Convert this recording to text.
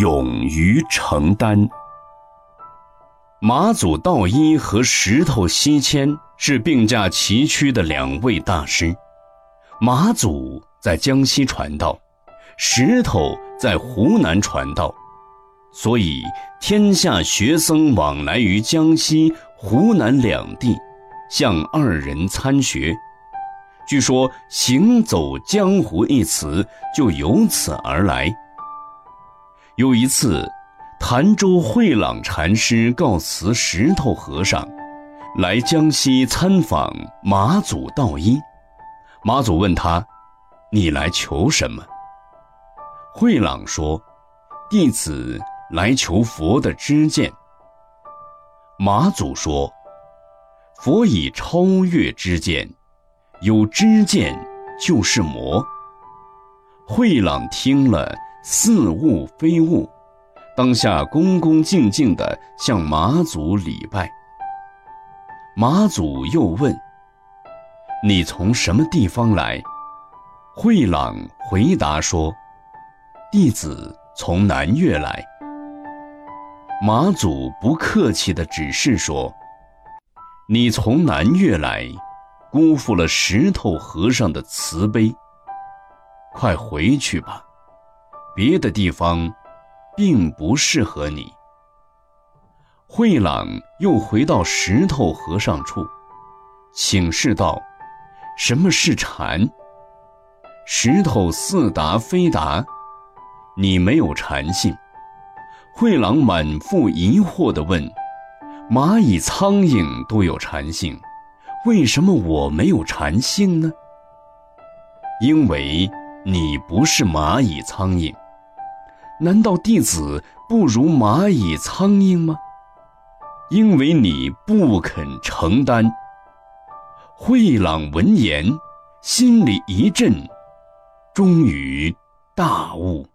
勇于承担。马祖道一和石头西迁是并驾齐驱的两位大师。马祖在江西传道，石头在湖南传道，所以天下学僧往来于江西、湖南两地，向二人参学。据说“行走江湖”一词就由此而来。有一次，潭州慧朗禅师告辞石头和尚，来江西参访马祖道一。马祖问他：“你来求什么？”慧朗说：“弟子来求佛的知见。”马祖说：“佛以超越知见。”有知见就是魔。慧朗听了，似物非物，当下恭恭敬敬地向马祖礼拜。马祖又问：“你从什么地方来？”慧朗回答说：“弟子从南岳来。”马祖不客气地指示说：“你从南岳来。”辜负了石头和尚的慈悲，快回去吧，别的地方并不适合你。慧朗又回到石头和尚处，请示道：“什么是禅？”石头似答非答：“你没有禅性。”慧朗满腹疑惑地问：“蚂蚁、苍蝇都有禅性。”为什么我没有禅性呢？因为你不是蚂蚁苍蝇。难道弟子不如蚂蚁苍蝇吗？因为你不肯承担。慧朗闻言，心里一震，终于大悟。